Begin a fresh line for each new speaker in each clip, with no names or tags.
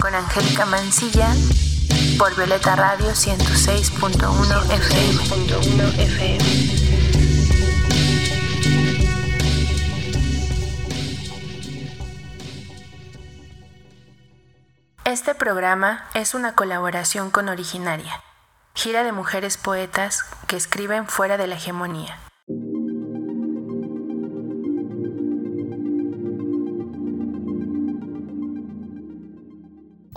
Con Angélica Mancilla por Violeta Radio 106.1 FM.
106.1 FM.
Este programa es una colaboración con Originaria, gira de mujeres poetas que escriben fuera de la hegemonía.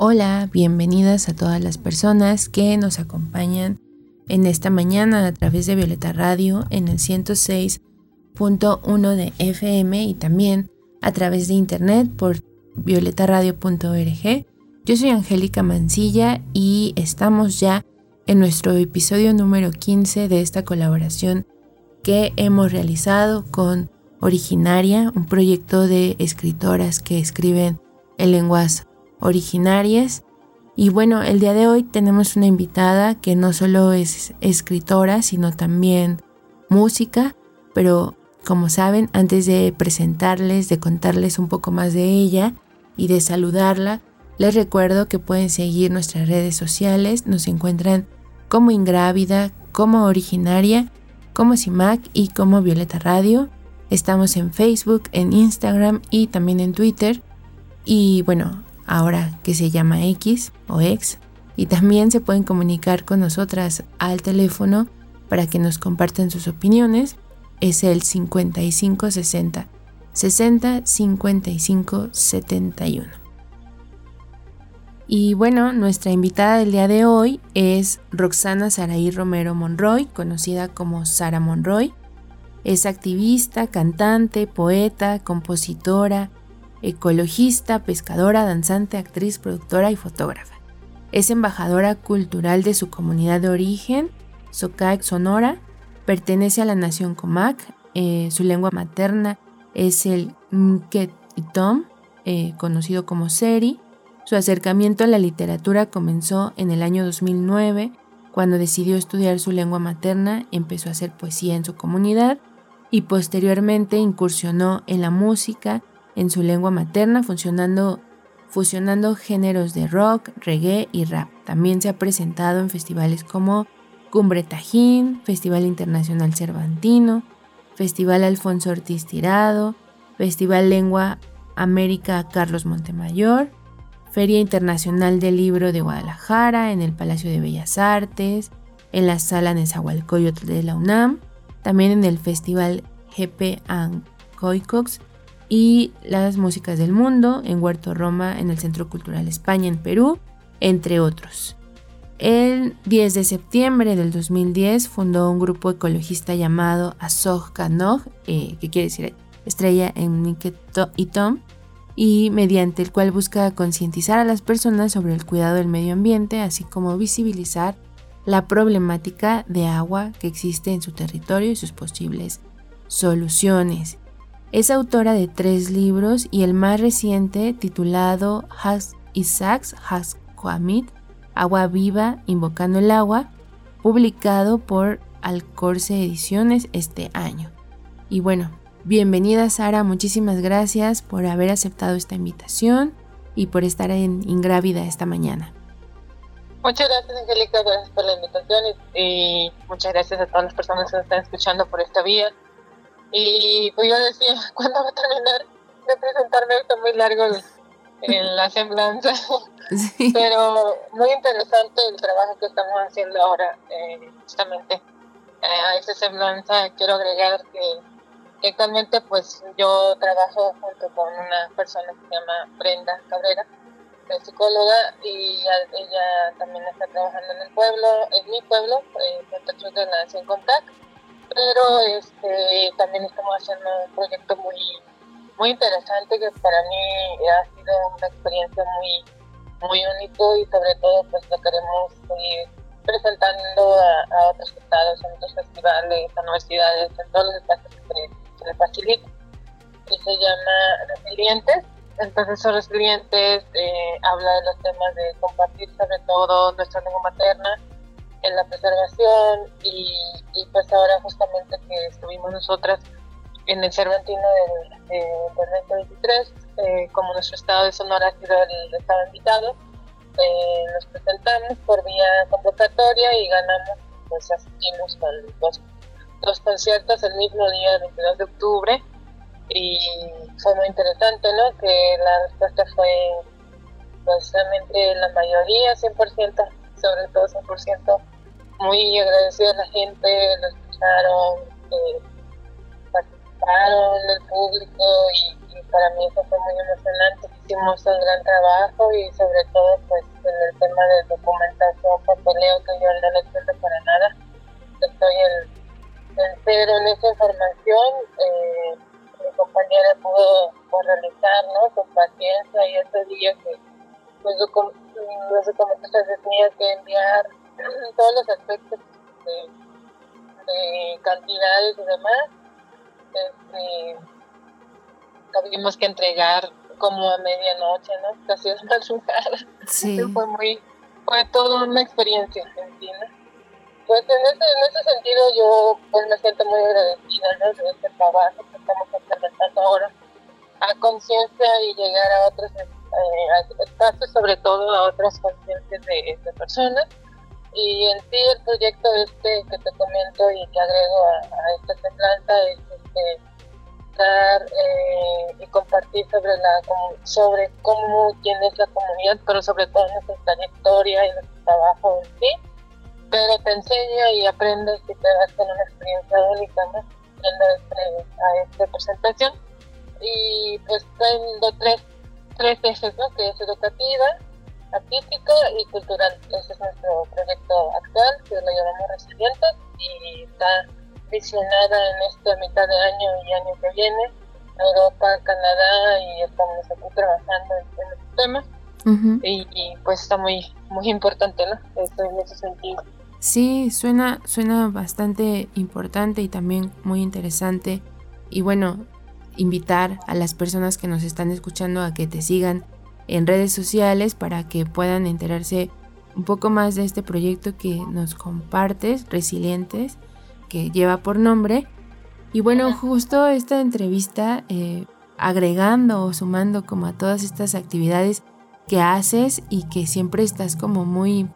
Hola, bienvenidas a todas las personas que nos acompañan en esta mañana a través de Violeta Radio en el 106.1 de FM y también a través de internet por violetaradio.org. Yo soy Angélica Mancilla y estamos ya en nuestro episodio número 15 de esta colaboración que hemos realizado con Originaria, un proyecto de escritoras que escriben en lenguas originarias. Y bueno, el día de hoy tenemos una invitada que no solo es escritora, sino también música, pero como saben, antes de presentarles, de contarles un poco más de ella y de saludarla, les recuerdo que pueden seguir nuestras redes sociales, nos encuentran como Ingrávida, como Originaria, como CIMAC y como Violeta Radio. Estamos en Facebook, en Instagram y también en Twitter. Y bueno, ahora que se llama X o X. Y también se pueden comunicar con nosotras al teléfono para que nos compartan sus opiniones. Es el 5560 60 55 71. Y bueno, nuestra invitada del día de hoy es Roxana Saraí Romero Monroy, conocida como Sara Monroy. Es activista, cantante, poeta, compositora, ecologista, pescadora, danzante, actriz, productora y fotógrafa. Es embajadora cultural de su comunidad de origen, Socac Sonora, pertenece a la nación Comac, eh, su lengua materna es el Mket Itom, eh, conocido como Seri. Su acercamiento a la literatura comenzó en el año 2009, cuando decidió estudiar su lengua materna, empezó a hacer poesía en su comunidad y posteriormente incursionó en la música, en su lengua materna, funcionando, fusionando géneros de rock, reggae y rap. También se ha presentado en festivales como Cumbre Tajín, Festival Internacional Cervantino, Festival Alfonso Ortiz Tirado, Festival Lengua América Carlos Montemayor, Feria Internacional del Libro de Guadalajara, en el Palacio de Bellas Artes, en la Sala Nezahualcóyotl de la UNAM, también en el Festival GP Coicox y las músicas del mundo en Huerto Roma, en el Centro Cultural España en Perú, entre otros. El 10 de septiembre del 2010 fundó un grupo ecologista llamado Azog Kanog, eh, que quiere decir estrella en y Tom, y mediante el cual busca concientizar a las personas sobre el cuidado del medio ambiente, así como visibilizar la problemática de agua que existe en su territorio y sus posibles soluciones. Es autora de tres libros y el más reciente titulado Has Isaacs Has Kwamit, Agua Viva Invocando el Agua, publicado por Alcorce Ediciones este año. Y bueno, bienvenida Sara, muchísimas gracias por haber aceptado esta invitación y por estar en Ingrávida esta mañana.
Muchas gracias, Angélica, gracias por la invitación y, muchas gracias a todas las personas que nos están escuchando por esta vía. Y pues yo decía, ¿cuándo va a terminar de presentarme? Está muy largo en la semblanza, pero muy interesante el trabajo que estamos haciendo ahora, eh, justamente eh, a esa semblanza. Quiero agregar que, actualmente pues yo trabajo junto con una persona que se llama Brenda Cabrera, que es psicóloga, y ella, también está trabajando en el pueblo, en mi pueblo, eh, de la Nación Contact pero este, también estamos haciendo un proyecto muy, muy interesante que para mí ha sido una experiencia muy, muy único y sobre todo pues lo queremos seguir presentando a, otros estados, en otros festivales, a universidades, en todos los espacios que se les facilita. Y se llama Resilientes. Entonces, esos resilientes eh, habla de los temas de compartir sobre todo nuestra lengua materna en la preservación y, y pues ahora justamente que estuvimos nosotras en el Cervantino del, del 2023, eh, como nuestro estado de Sonora ha sido el estado invitado, eh, nos presentamos por vía convocatoria y ganamos, pues asistimos con dos, dos conciertos el mismo día, el 22 de octubre, y fue muy interesante, ¿no? Que la respuesta fue, pues realmente la mayoría, 100%, sobre todo 100%, muy agradecida a la gente, lo escucharon, eh, participaron el público y, para mí eso fue muy emocionante. Hicimos un gran trabajo y sobre todo pues en el tema de documentación, papeleo que yo no lo entiendo para nada. Estoy en, cero en esa información. Eh, mi compañera pudo pues, realizar ¿no? con paciencia y ese día que los documentos tenía que enviar todos los aspectos de, cantidades y demás, este, tuvimos que entregar como a medianoche, ¿no? Casi a madrugada. Sí. fue muy, fue toda una experiencia, ¿entiendes? Pues en ese, en ese sentido yo pues me siento muy agradecida ¿no? de este trabajo que estamos implementando ahora a conciencia y llegar a otros eh, espacios, sobre todo a otras conciencias de, de personas y en sí el proyecto este que te comento y que agrego a, esta semblanza es este, eh, y compartir sobre la sobre cómo tiene la comunidad, pero sobre todo nuestra trayectoria y nuestro trabajo en sí. Pero te enseña y aprendes y te das con una experiencia única, ¿no? Este, a esta presentación. Y pues tengo tres, tres ejes, ¿no? Que es educativa, artístico y cultural. Ese es nuestro proyecto actual, que lo llamamos Resilientes, y está visionada en esta mitad de año y año que viene, Europa, Canadá, y estamos aquí trabajando en, este tema. y, pues está muy, muy importante, ¿no? Esto en ese sentido.
Sí, suena, suena bastante importante y también muy interesante. Y bueno, invitar a las personas que nos están escuchando a que te sigan en redes sociales para que puedan enterarse un poco más de este proyecto que nos compartes, Resilientes, que lleva por nombre. Y bueno, justo esta entrevista, eh, agregando o sumando como a todas estas actividades que haces y que siempre estás como muy,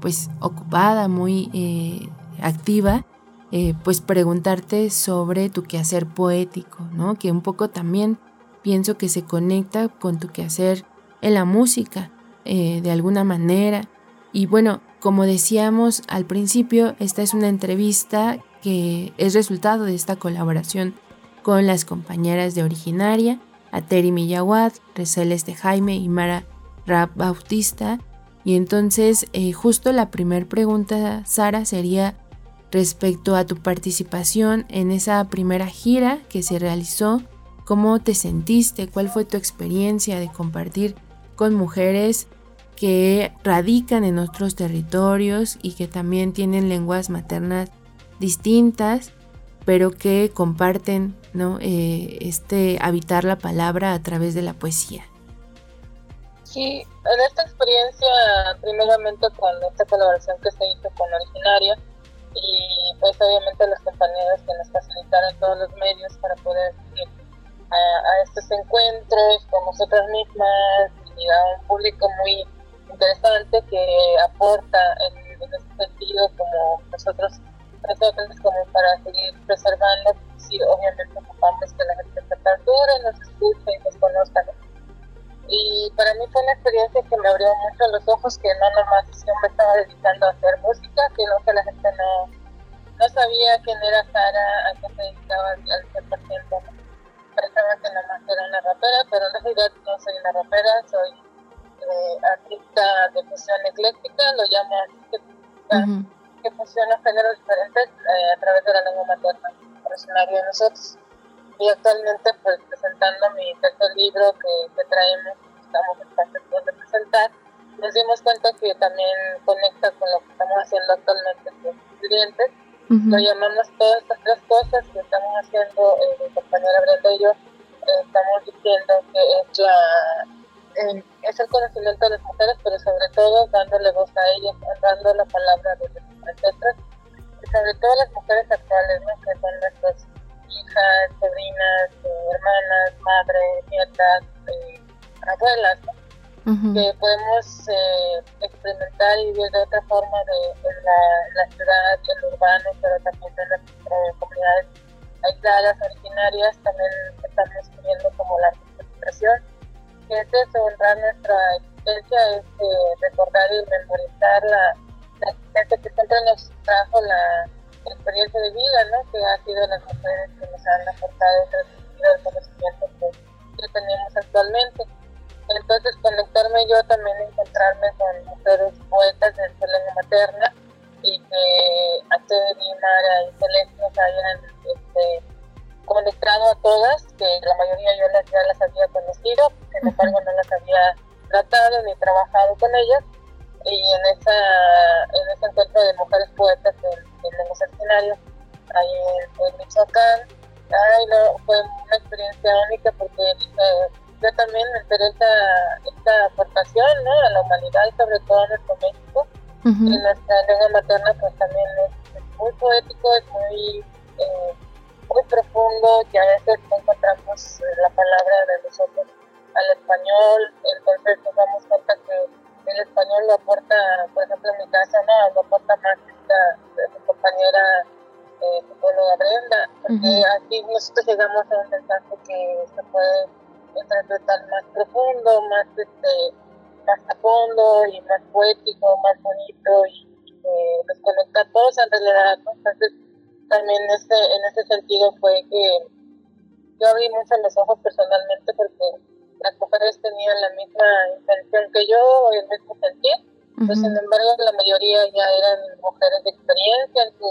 pues, ocupada, muy eh, activa, eh, pues preguntarte sobre tu quehacer poético, ¿no? Que un poco también pienso que se conecta con tu quehacer en la música, eh, de alguna manera. Y bueno, como decíamos al principio, esta es una entrevista que es resultado de esta colaboración con las compañeras de Originaria, Ateri Millawad, Receleste Jaime y Mara Rap Bautista. Y entonces, eh, justo la primera pregunta, Sara, sería respecto a tu participación en esa primera gira que se realizó. ¿Cómo te sentiste? ¿Cuál fue tu experiencia de compartir con mujeres que radican en otros territorios y que también tienen lenguas maternas distintas, pero que comparten ¿no? Eh, este habitar la palabra a través de la poesía.
Sí, en esta experiencia, primeramente con esta colaboración que se hizo con Originaria, y pues obviamente los compañeros que nos facilitaron todos los medios para poder ir a, a estos encuentros con nosotras mismas, a un público muy interesante que aporta en, ese sentido como nosotros nosotros como para seguir preservando sí obviamente ocupamos que la gente se aperture, nos escuche y nos conozca y para mí fue una experiencia que me abrió mucho los ojos que no nomás yo me estaba dedicando a hacer música sino que la gente no no sabía quién era Sara, a qué se dedicaba al 100%, ¿no? Pensaba que nada más era una rapera, pero en realidad no soy una rapera, soy eh, artista de fusión ecléctica, lo llamo artista que fusiona géneros diferentes eh, a través de la lengua materna originaria de nosotros. Y actualmente pues presentando mi tercer libro que, que traemos, estamos en de presentar, nos dimos cuenta que también conecta con lo que estamos haciendo actualmente con Lo llamamos todas estas tres cosas que estamos haciendo, eh, mi compañera Brenda y yo, eh, estamos diciendo que es la es el conocimiento de las mujeres, pero sobre todo dándole voz a ellas, dando la palabra de nosotras, y sobre todo las mujeres actuales, ¿no? que son nuestras hijas, sobrinas, eh, hermanas, madres, nietas, eh, abuelas, que podemos eh, experimentar y vivir de otra forma de, en, la, la, ciudad, en lo urbano, pero también en las comunidades aisladas, originarias, también estamos viviendo como la expresión que es eso, honrar nuestra existencia, es recordar y memorizar la, la, existencia que siempre nos trajo la experiencia de vida, ¿no? que ha sido las mujeres que nos han aportado el conocimiento que, que tenemos actualmente. Entonces, conectarme yo también, encontrarme con mujeres poetas de su lengua materna y que Ate, Mara y Celeste nos hayan este, conectado a todas, que la mayoría yo las, ya las había conocido, sin embargo no las había tratado ni trabajado con ellas. Y en, esa, en ese encuentro de mujeres poetas en, en los escenarios, ahí en, Michoacán, ay, no, fue una experiencia única porque eh, yo también me enteré esta, aportación ¿no? a la humanidad y sobre todo a nuestro México. Y nuestra lengua materna pues también es, muy poético, es muy eh, muy profundo. Que a veces encontramos eh, la palabra de nosotros al español, entonces nos damos cuenta que el español lo aporta, por ejemplo en mi casa, no, lo aporta más esta, mi compañera eh, psicóloga Brenda, porque así nosotros llegamos a un mensaje que se puede interpretar más profundo, más este más a fondo y más poético, más bonito y eh, nos conecta a todos en realidad, ¿no? Entonces también este, en ese sentido fue que yo abrí mucho los ojos personalmente porque las mujeres tenían la misma intención que yo, el mismo sentir, pues, sin embargo la mayoría ya eran mujeres de experiencia en su,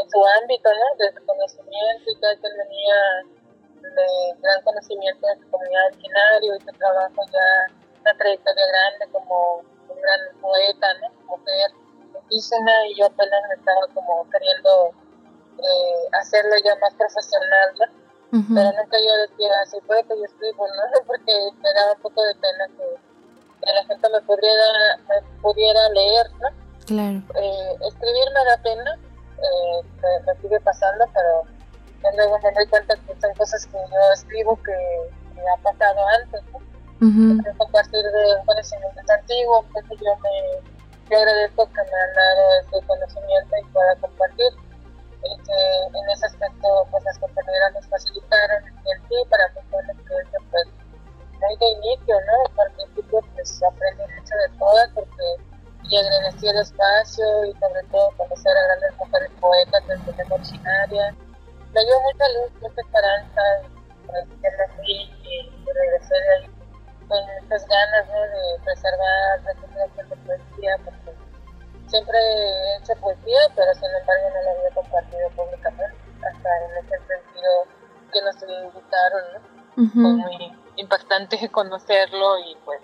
en su ámbito, ¿no? de conocimiento y quien venía de gran conocimiento de su comunidad originaria y su trabajo ya una trayectoria grande como un gran poeta, ¿no? mujer indígena y yo apenas me estaba como queriendo eh, hacerlo ya más profesional, ¿no? Pero nunca yo decía, así puede que yo escribo, ¿no? Porque me daba un poco de pena que, la gente me pudiera, me pudiera leer, ¿no?
Claro.
Eh, escribir me da pena, eh, me, sigue pasando, pero luego me doy cuenta que son cosas que yo escribo que, me ha pasado antes, ¿no? A partir de un conocimiento antiguo, entonces yo me yo agradezco que me han dado ese conocimiento y pueda compartir que en ese aspecto pues las compañeras nos facilitaron el sí para mí fue una experiencia pues muy de inicio, ¿no? Al principio pues aprendí mucho de todas porque y agradecí el espacio y sobre todo conocer a grandes mujeres poetas de lengua originaria. Me dio mucha luz, mucha esperanza y fui y, regresé de ahí con muchas ganas ¿no? de preservar, de haciendo poesía porque siempre he hecho poesía, pero sin embargo no la había compartido públicamente, hasta en ese sentido que nos invitaron, ¿no? Fue muy impactante conocerlo y pues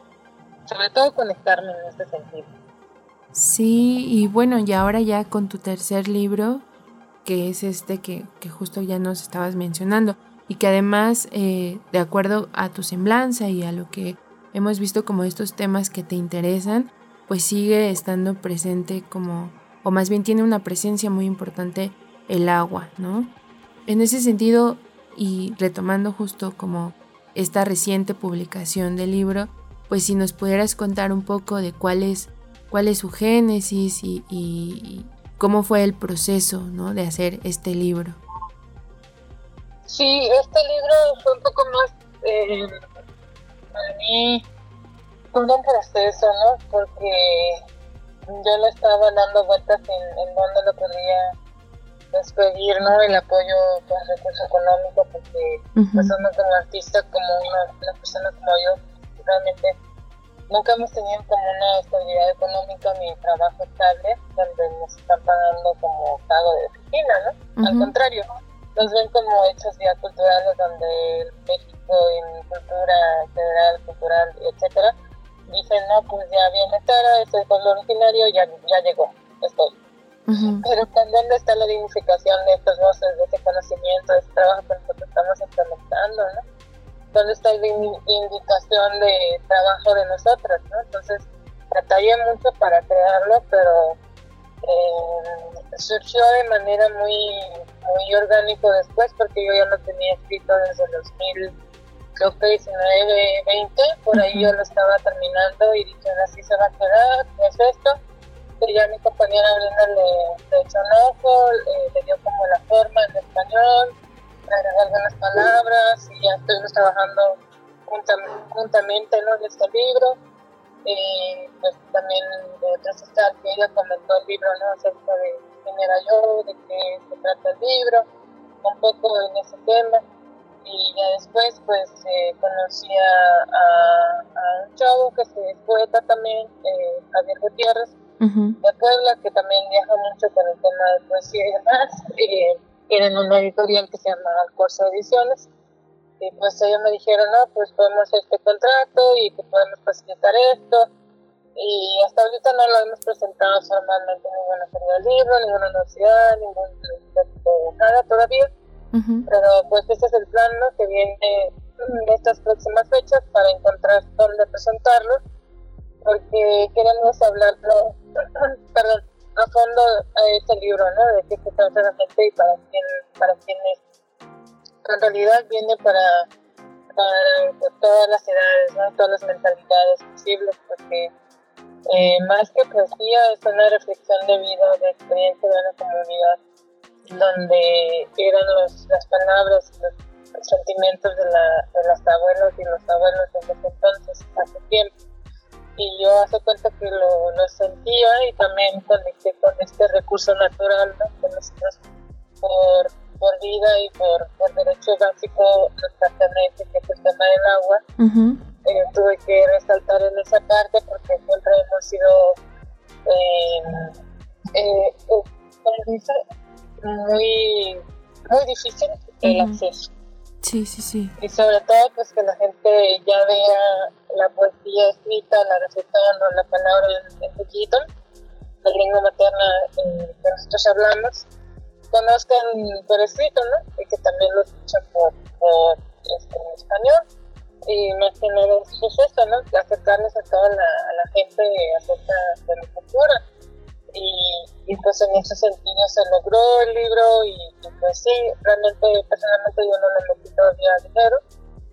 sobre todo conectarme en ese sentido.
Sí, y bueno, y ahora ya con tu tercer libro, que es este que, que justo ya nos estabas mencionando, y que además, eh, de acuerdo a tu semblanza y a lo que hemos visto como estos temas que te interesan, pues sigue estando presente como, o más bien tiene una presencia muy importante el agua, ¿no? En ese sentido, y retomando justo como esta reciente publicación del libro, pues si nos pudieras contar un poco de cuál es, cuál es su génesis y, cómo fue el proceso ¿no? de hacer este libro.
Sí, este libro fue un poco más eh, para mí un proceso, ¿no? Porque yo le estaba dando vueltas en, en dónde lo podría despedir, ¿no? El apoyo con recurso económico, porque pues uno como artista, como una, persona como yo, realmente nunca hemos tenido como una estabilidad económica ni trabajo estable donde nos están pagando como pago de oficina, ¿no? Al contrario, nos ven como hechos ya culturales donde México en cultura federal, cultural, etcétera, dije, no, pues ya viene Tara, este es el originario, ya, ya llegó, estoy. Pero ¿dónde está la dignificación de estas voces, de ese conocimiento, de ese trabajo que nosotros estamos implementando, ¿no? ¿Dónde está la indicación de trabajo de nosotras, ¿no? Entonces, batallé mucho para crearlo, pero eh, surgió de manera muy, muy orgánico después, porque yo ya lo tenía escrito desde el 2000 creo que 19, 20, por ahí yo lo estaba terminando y dije, así se va a quedar, es esto. Y ya mi compañera Brenda le, echó un ojo, le, dio como la forma en español, algunas palabras y ya estuvimos trabajando juntamente ¿no? en este libro. Y pues también de otras que ella comentó el libro ¿no? acerca de quién era yo, de qué se trata el libro, un poco en ese tema y ya después pues eh, conocí a, un chavo que es poeta también, eh, Javier Gutiérrez, de Puebla, que también viaja mucho con el tema de poesía y demás. Eh, tienen una editorial que se llama Corso Ediciones. Y pues ellos me dijeron, no, pues podemos hacer este contrato y que podemos facilitar esto. Y hasta ahorita no lo hemos presentado formalmente en ninguna feria del libro, ninguna universidad, ningún, nada todavía pero pues ese es el plan ¿no? que viene en estas próximas fechas para encontrar dónde presentarlo, porque queremos hablarlo, perdón, a fondo a este libro, ¿no? De qué se trata realmente y para quién, para quién es. En realidad viene para, para todas las edades, ¿no? Todas las mentalidades posibles, porque eh, más que poesía es una reflexión de vida, de experiencia de una comunidad donde eran las palabras y los, sentimientos de, la, de las abuelos y los abuelos en ese entonces, hace tiempo. Y yo hace cuenta que lo, lo sentía y también conecté con este recurso natural que nosotros por, por vida y por, por derecho básico pertenece, que es el tema del agua. Eh, tuve que resaltar en esa parte porque siempre hemos sido eh, eh, eh muy, muy difícil el acceso.
Sí, sí, sí.
Y sobre todo, pues que la gente ya vea la poesía escrita, la reflexión o la palabra en, poquito, la lengua materna en que nosotros hablamos, conozcan por escrito, ¿no? Y que también lo escuchan por, este, en español. Y más que nada es eso, ¿no? Acercarles a toda la, a la gente acerca de la cultura y, pues en ese sentido se logró el libro y, pues sí, realmente personalmente yo no le metí todavía dinero,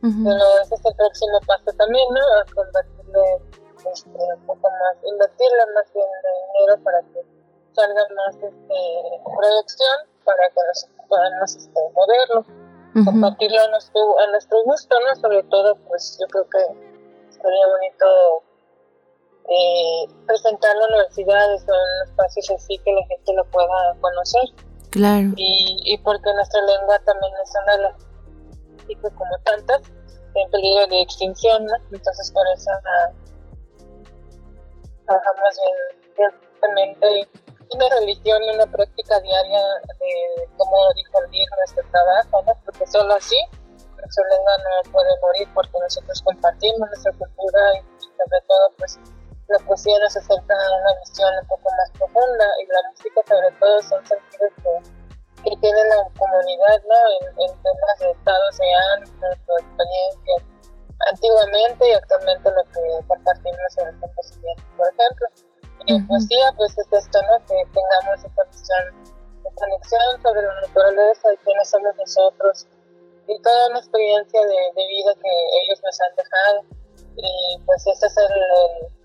pero ese es el próximo paso también, ¿no? A convertirle este, un poco más, invertirle más bien dinero para que salga más este, producción para que nos podamos este, moverlo, compartirlo a nuestro, a nuestro gusto, ¿no? Sobre todo, pues yo creo que sería bonito eh, presentarlo en universidades o en espacios así que la gente lo pueda conocer.
Claro.
Y, y porque nuestra lengua también es una de las como tantas en peligro de extinción, ¿no? entonces por eso trabajamos bien, bien una religión una práctica diaria de cómo difundir nuestro trabajo, ¿no? porque solo así nuestra lengua no puede morir porque nosotros compartimos nuestra cultura y sobre todo pues la poesía nos acerca a una visión un poco más profunda y la música sobre todo son sentidos que, que tiene la comunidad ¿no? en, temas de estados de ánimo, de experiencia antiguamente y actualmente lo que compartimos en el composición, por ejemplo. Y en poesía pues es esto, ¿no? que tengamos esta visión de conexión sobre la naturaleza y quiénes somos nosotros y toda una experiencia de, de vida que ellos nos han dejado. Y pues ese es el el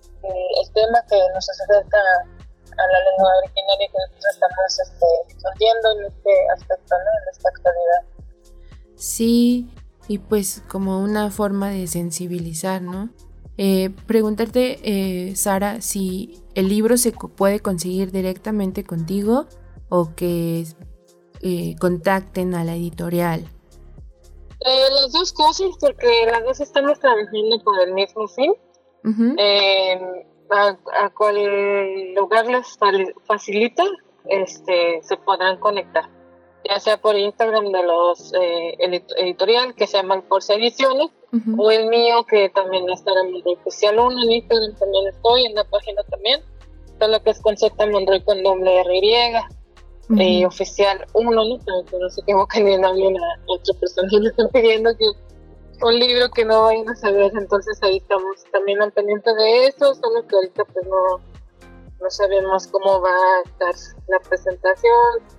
tema que nos acerca a la lengua originaria que nosotros estamos este, en este aspecto, ¿no? en esta actualidad.
Sí, y pues como una forma de sensibilizar, ¿no? Eh, preguntarte, eh, Sara, si el libro se puede conseguir directamente contigo o que eh, contacten a la editorial.
las dos cosas, porque las dos estamos trabajando por el mismo fin eh, a, a, cual lugar les facilita, este, se podrán conectar, ya sea por Instagram de los eh, editorial que se llaman Corsa Ediciones o el mío que también es Sara Monroy Oficial 1, en Instagram también estoy, en la página también, todo que es con Z Monroy con doble R y, eh, oficial 1, ¿no? Para que no se equivoquen y no a otra persona y le están pidiendo que un libro que no vayan a saber, entonces ahí estamos también al pendiente de eso, solo que ahorita pues no no sabemos cómo va a estar la presentación,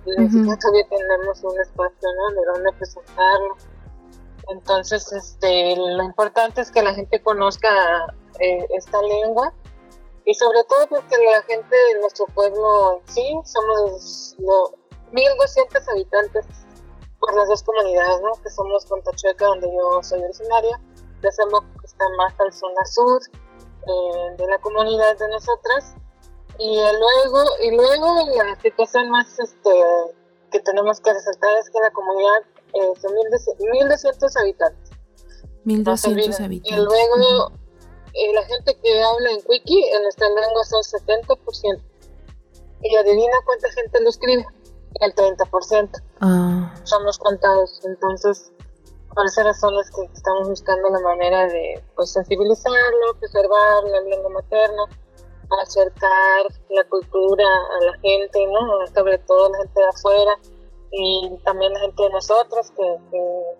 ni siquiera todavía tenemos un espacio ¿no? de dónde presentarlo. Entonces, este, lo importante es que la gente conozca eh, esta lengua y sobre todo porque la gente de nuestro pueblo en sí, somos lo, 1.200 habitantes por las dos comunidades, ¿no? que somos Contachueca, donde yo soy originaria, que está más al zona sur eh, de la comunidad de nosotras, y luego, y luego la situación más este, que tenemos que resaltar es que la comunidad eh, son 1.200 habitantes.
1.200 habitantes.
Y luego eh, la gente que habla en Wiki en nuestra lengua son 70%. Y adivina cuánta gente lo escribe. El 30%. Ah. Somos contados. Entonces, por esa razón es que estamos buscando la manera de pues, sensibilizarlo, preservar la lengua materna acercar la cultura a la gente, ¿no? Sobre todo la gente de afuera y también la gente de nosotros, que,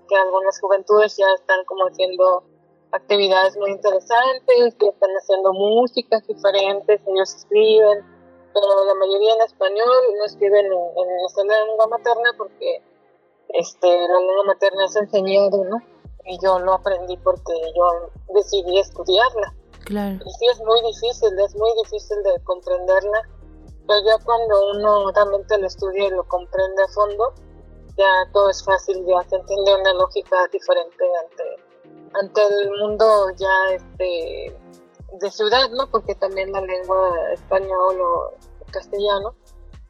que, algunas juventudes ya están como haciendo actividades muy interesantes, que están haciendo músicas diferentes, ellos escriben, pero la mayoría en español no escriben en, en la lengua materna porque este, la lengua materna es enseñado, ¿no? Y yo lo aprendí porque yo decidí estudiarla.
Claro.
Y sí es muy difícil, es muy difícil de comprenderla, pero ya cuando uno realmente lo estudia y lo comprende a fondo, ya todo es fácil, ya se entiende una lógica diferente ante, ante el mundo ya este de ciudad, ¿no? Porque también la lengua español o castellano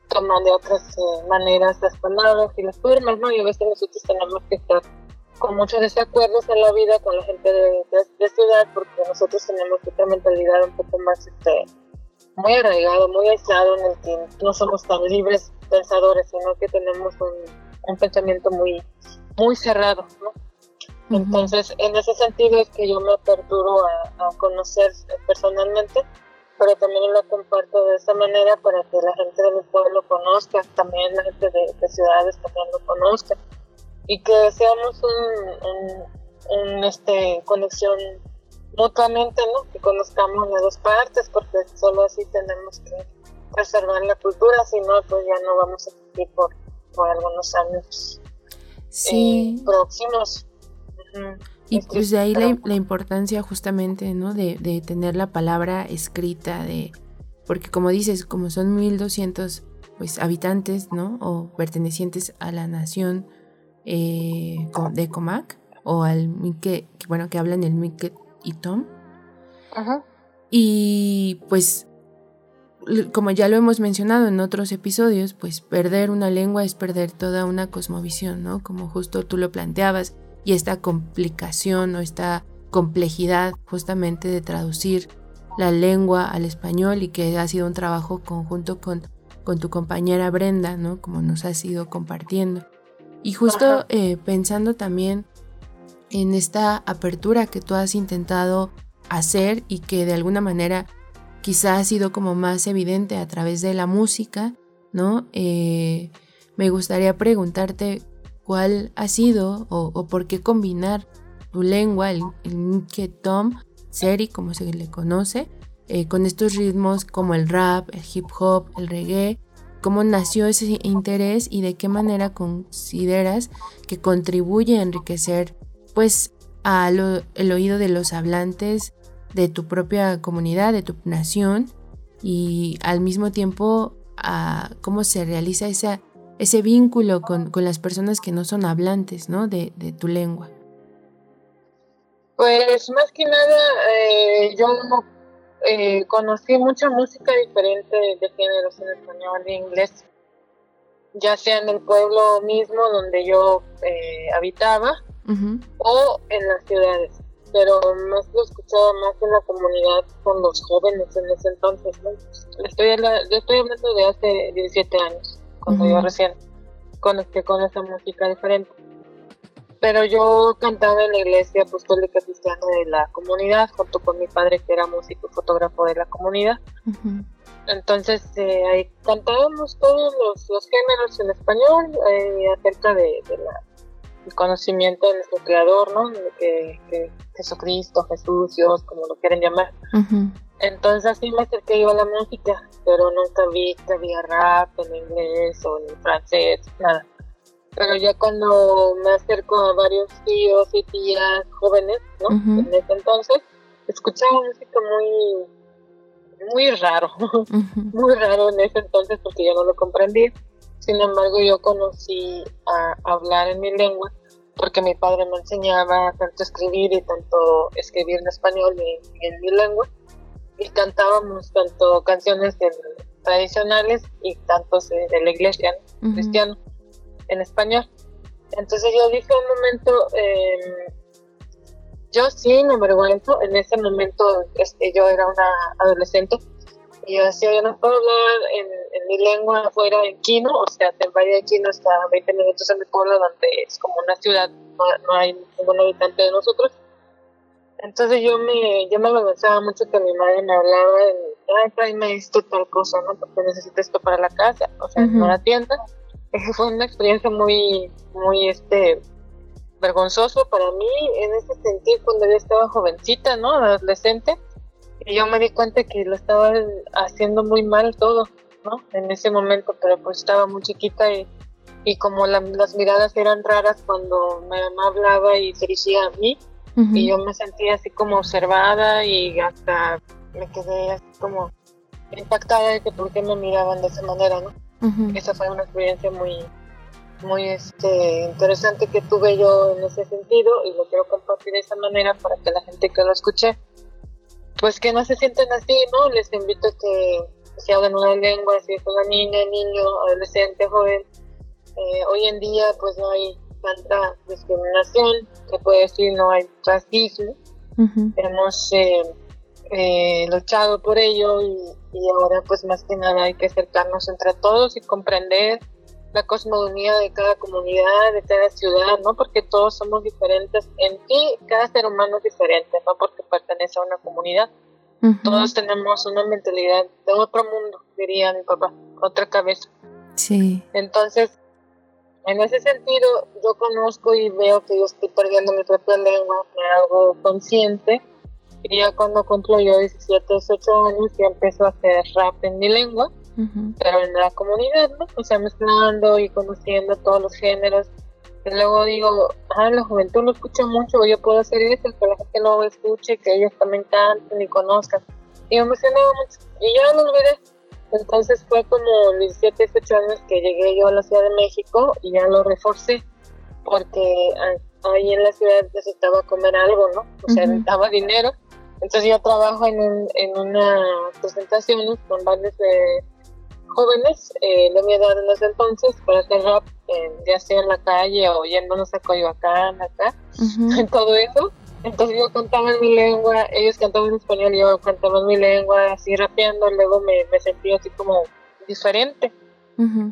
toman de otras eh, maneras las palabras y las formas, ¿no? Y a veces nosotros tenemos que estar con muchos desacuerdos en la vida con la gente de, de, ciudad porque nosotros tenemos otra mentalidad un poco más este, muy arraigado, muy aislado en el que no somos tan libres pensadores, sino que tenemos un, un pensamiento muy, muy cerrado, ¿no? Entonces, en ese sentido es que yo me aperturo a, a, conocer personalmente, pero también lo comparto de esa manera para que la gente de mi pueblo conozca, también la gente de, de ciudades también lo conozca y que seamos un, un, este conexión mutuamente, ¿no? Que conozcamos las dos partes, porque solo así tenemos que preservar la cultura, si no, pues ya no vamos a existir por, por algunos años
sí.
Eh, próximos.
Y pues de ahí la, la, importancia justamente, ¿no? De, de, tener la palabra escrita, de porque como dices, como son 1200 pues habitantes, ¿no? O pertenecientes a la nación, eh, de Comac o al Mique, bueno, que hablan el Mique y Tom. Y pues, como ya lo hemos mencionado en otros episodios, pues perder una lengua es perder toda una cosmovisión, ¿no? Como justo tú lo planteabas, y esta complicación o esta complejidad justamente de traducir la lengua al español y que ha sido un trabajo conjunto con, con tu compañera Brenda, ¿no? Como nos has ido compartiendo. Y justo eh, pensando también en esta apertura que tú has intentado hacer y que de alguna manera quizá ha sido como más evidente a través de la música, ¿no? Eh, me gustaría preguntarte cuál ha sido o, por qué combinar tu lengua, el, el Tom, Seri, como se le conoce, eh, con estos ritmos como el rap, el hip hop, el reggae, cómo nació ese interés y de qué manera consideras que contribuye a enriquecer pues al el oído de los hablantes de tu propia comunidad, de tu nación y al mismo tiempo a cómo se realiza esa, ese vínculo con, con, las personas que no son hablantes ¿no? De, de tu lengua.
Pues más que nada eh, yo eh, conocí mucha música diferente de géneros en español e inglés, ya sea en el pueblo mismo donde yo eh, habitaba o en las ciudades, pero más lo escuchaba más en la comunidad con los jóvenes en ese entonces. Estoy, estoy hablando de hace 17 años, cuando yo recién conecté con esa música diferente. pero yo cantaba en la iglesia apostólica cristiana de la comunidad, junto con mi padre que era músico y fotógrafo de la comunidad. Entonces eh, ahí cantábamos todos los, géneros en español eh, acerca de, del conocimiento de nuestro creador, ¿no? De que, Jesucristo, Jesús, Dios, como lo quieren llamar. Entonces así me acerqué yo a la música, pero nunca vi que había rap en inglés o en francés, nada. Pero ya cuando me acerco a varios tíos y tías jóvenes, ¿no? En ese entonces, escuchaba música muy muy raro, muy raro en ese entonces porque yo no lo comprendía. Sin embargo, yo conocí a hablar en mi lengua porque mi padre me enseñaba tanto escribir y tanto escribir en español y, en mi lengua. Y cantábamos tanto canciones tradicionales y tantos de, la iglesia cristiana en español. Entonces yo dije un momento, eh, yo sí me avergüenzo, en ese momento este, yo era una adolescente y yo decía, yo no puedo hablar en, mi lengua afuera en Quino, o sea, en Valle de Quino está 20 minutos en mi pueblo donde es como una ciudad, no, hay ningún habitante de nosotros. Entonces yo me, yo me avergonzaba mucho que mi madre me hablaba, en, ay, tráeme esto, tal cosa, ¿no? Porque necesito esto para la casa, o sea, no la tienda. Fue una experiencia muy, muy, este, vergonzoso para mí en ese sentido cuando yo estaba jovencita, ¿no? Adolescente. Y yo me di cuenta que lo estaba haciendo muy mal todo, ¿no? En ese momento, pero pues estaba muy chiquita y, y como las miradas eran raras cuando mi mamá hablaba y se dirigía a mí, y yo me sentía así como observada y hasta me quedé así como impactada de que por qué me miraban de esa manera, ¿no? Esa fue una experiencia muy, muy este, interesante que tuve yo en ese sentido y lo quiero compartir de esa manera para que la gente que lo escuche, pues que no se sienten así, ¿no? Les invito a que se hablen una lengua, si es una niña, niño, adolescente, joven. Eh, hoy en día pues no hay tanta discriminación, se puede decir no hay racismo. Hemos eh, eh, luchado por ello y, y ahora pues más que nada hay que acercarnos entre todos y comprender la cosmogonía de cada comunidad, de cada ciudad, ¿no? Porque todos somos diferentes. En ti, cada ser humano es diferente, no porque pertenece a una comunidad. Todos tenemos una mentalidad de otro mundo, diría mi papá, otra cabeza.
Sí.
Entonces, en ese sentido, yo conozco y veo que yo estoy perdiendo mi propia lengua, me hago consciente. Y ya cuando cumplo yo 17, 18 años, ya empiezo a hacer rap en mi lengua pero en la comunidad, ¿no? O sea, mezclando y conociendo todos los géneros. Y luego digo, ah, la juventud lo escucha mucho, yo puedo hacer eso, que la gente lo escuche, que ellos también canten y conozcan. Y me emocionaba mucho. Y ya lo olvidé. Entonces fue como 17, 18 años que llegué yo a la Ciudad de México y ya lo reforcé, porque ahí en la ciudad necesitaba comer algo, ¿no? O sea, necesitaba dinero. Entonces yo trabajo en, un, en una presentación con varios de jóvenes eh, de mi edad en ese entonces para hacer rap, ya sea en la calle o yéndonos a Coyoacán, acá, en todo eso. Entonces yo cantaba en mi lengua, ellos cantaban en español, yo cantaba en mi lengua, así rapeando, luego me, me sentí así como diferente.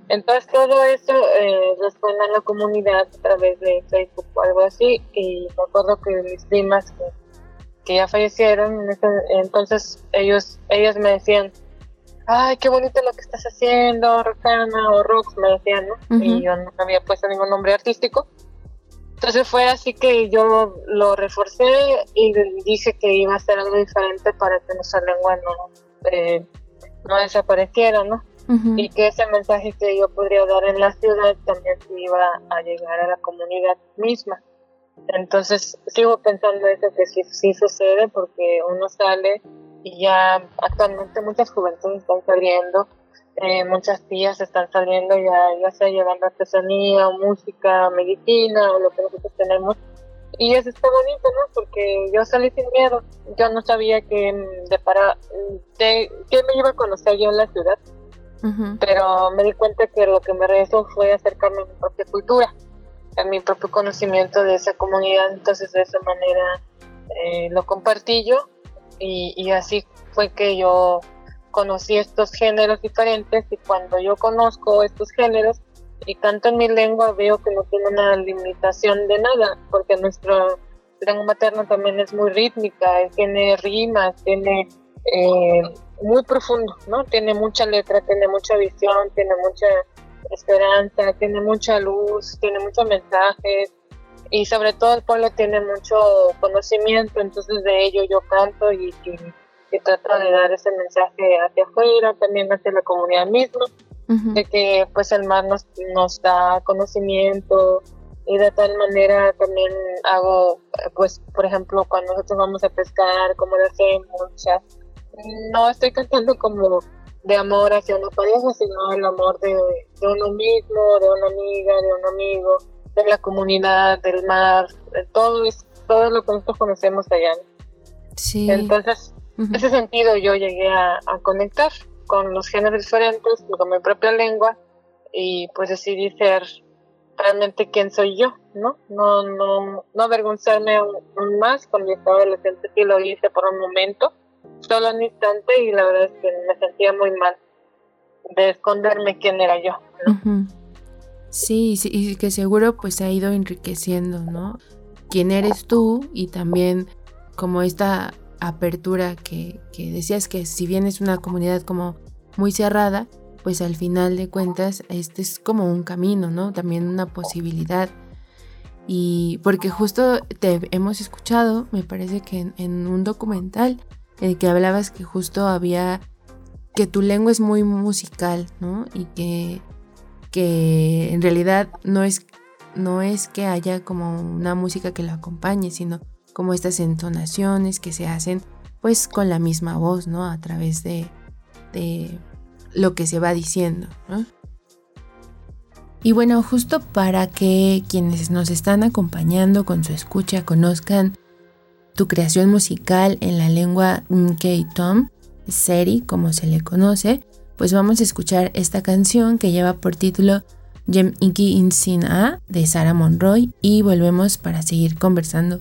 Entonces todo eso eh, responde a la comunidad a través de Facebook o algo así y me acuerdo que mis primas que, que ya fallecieron, entonces ellos, ellas me decían, ay, qué bonito lo que estás haciendo, Roxana o Rox, me decían, ¿no? Y yo no había puesto ningún nombre artístico. Entonces fue así que yo lo reforcé y dije que iba a ser algo diferente para que nuestra lengua no, eh, no desapareciera, ¿no? Y que ese mensaje que yo podría dar en la ciudad también iba a llegar a la comunidad misma. Entonces sigo pensando eso que sí, sí sucede porque uno sale y ya actualmente muchas juventudes están saliendo, eh, muchas tías están saliendo ya, ya sea llevando artesanía o música, medicina o lo que nosotros tenemos. Y eso está bonito, ¿no? Porque yo salí sin miedo. Yo no sabía que de para de, que me iba a conocer yo en la ciudad. Pero me di cuenta que lo que me rezó fue acercarme a mi propia cultura, a mi propio conocimiento de esa comunidad. Entonces, de esa manera eh, lo compartí yo y, así fue que yo conocí estos géneros diferentes y cuando yo conozco estos géneros, y canto en mi lengua, veo que no tiene una limitación de nada, porque nuestra lengua materna también es muy rítmica, tiene rimas, tiene eh, muy profundo, ¿no? Tiene mucha letra, tiene mucha visión, tiene mucha esperanza, tiene mucha luz, tiene muchos mensajes y sobre todo el pueblo tiene mucho conocimiento, entonces de ello yo canto y, y, trato de dar ese mensaje hacia afuera, también hacia la comunidad misma, de que pues el mar nos, nos da conocimiento y de tal manera también hago, pues por ejemplo, cuando nosotros vamos a pescar, como lo hacemos, o sea, no estoy cantando como de amor hacia una pareja, sino el amor de, de uno mismo, de una amiga, de un amigo, de la comunidad, del mar, de todo, todo lo que nosotros conocemos allá.
Sí.
Entonces, en ese sentido yo llegué a, conectar con los géneros diferentes, con mi propia lengua, y pues decidí ser realmente quién soy yo, ¿no? No, no, no avergonzarme aún, más con mi estado adolescente, sí lo hice por un momento, solo un instante, y la verdad es que me sentía muy mal de esconderme quién era yo, ¿no?
Sí, sí, y que seguro pues ha ido enriqueciendo, ¿no? Quién eres tú y también como esta apertura que, que decías que si bien es una comunidad como muy cerrada, pues al final de cuentas este es como un camino, ¿no? También una posibilidad. Y porque justo te hemos escuchado, me parece que en, un documental en el que hablabas que justo había que tu lengua es muy musical, ¿no? Y que que en realidad no es, no es que haya como una música que lo acompañe, sino como estas entonaciones que se hacen pues con la misma voz, ¿no? A través de, de lo que se va diciendo, ¿no? Y bueno, justo para que quienes nos están acompañando con su escucha conozcan tu creación musical en la lengua Nkei-Tom, Seri como se le conoce, pues vamos a escuchar esta canción que lleva por título Jem Iki Insin A de Sarah Monroy y volvemos para seguir conversando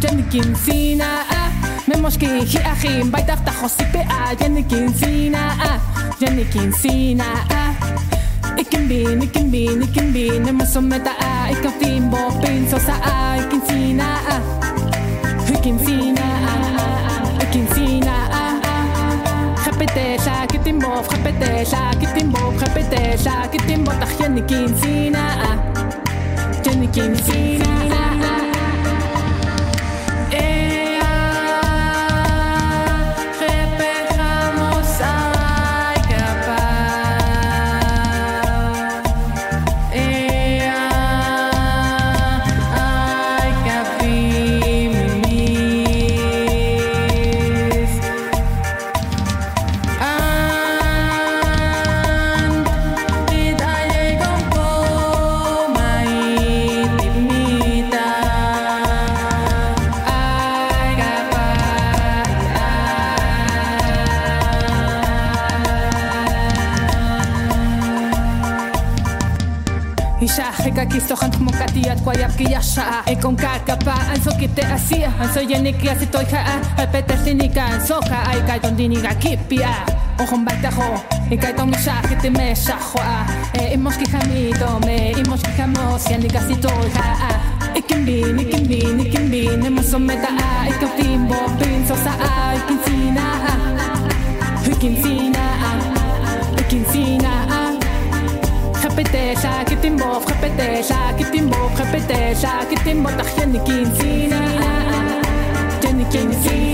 جنكين سيناء من مشكي خي أخي بيت أفتح السباء جنكين سيناء جنكين سيناء Ikin bin, eh. ikin bin, ikin bin, nema som et Ikan fin bopin, så sa æ Ikin sina æ Ikin sina æ Ikin sina æ Repete, sha, kitin bof, repete, sha, kitin bof, repete, sha, kitin bof Tach, jennikin sina æ Jennikin kistohan como katiat kwayap kiyasha e con kakapa anso kite asia. Anso yeniki asitoy ha. Repete sinika anso ka. Ay kay ton diniga kipia. Ojon baitajo y kay ton misha kite me shajo e imos ki jamito me imos ki jamos yenika asitoy ha. Ikimbin ikimbin ikimbin emosometa a. Ikimbo pinso sa a. Ikinsina Sa kitin bo frapete, sa kitin bo frapete, sa kitin bo tachyan ni kinsina. Tachyan
ni kinsina.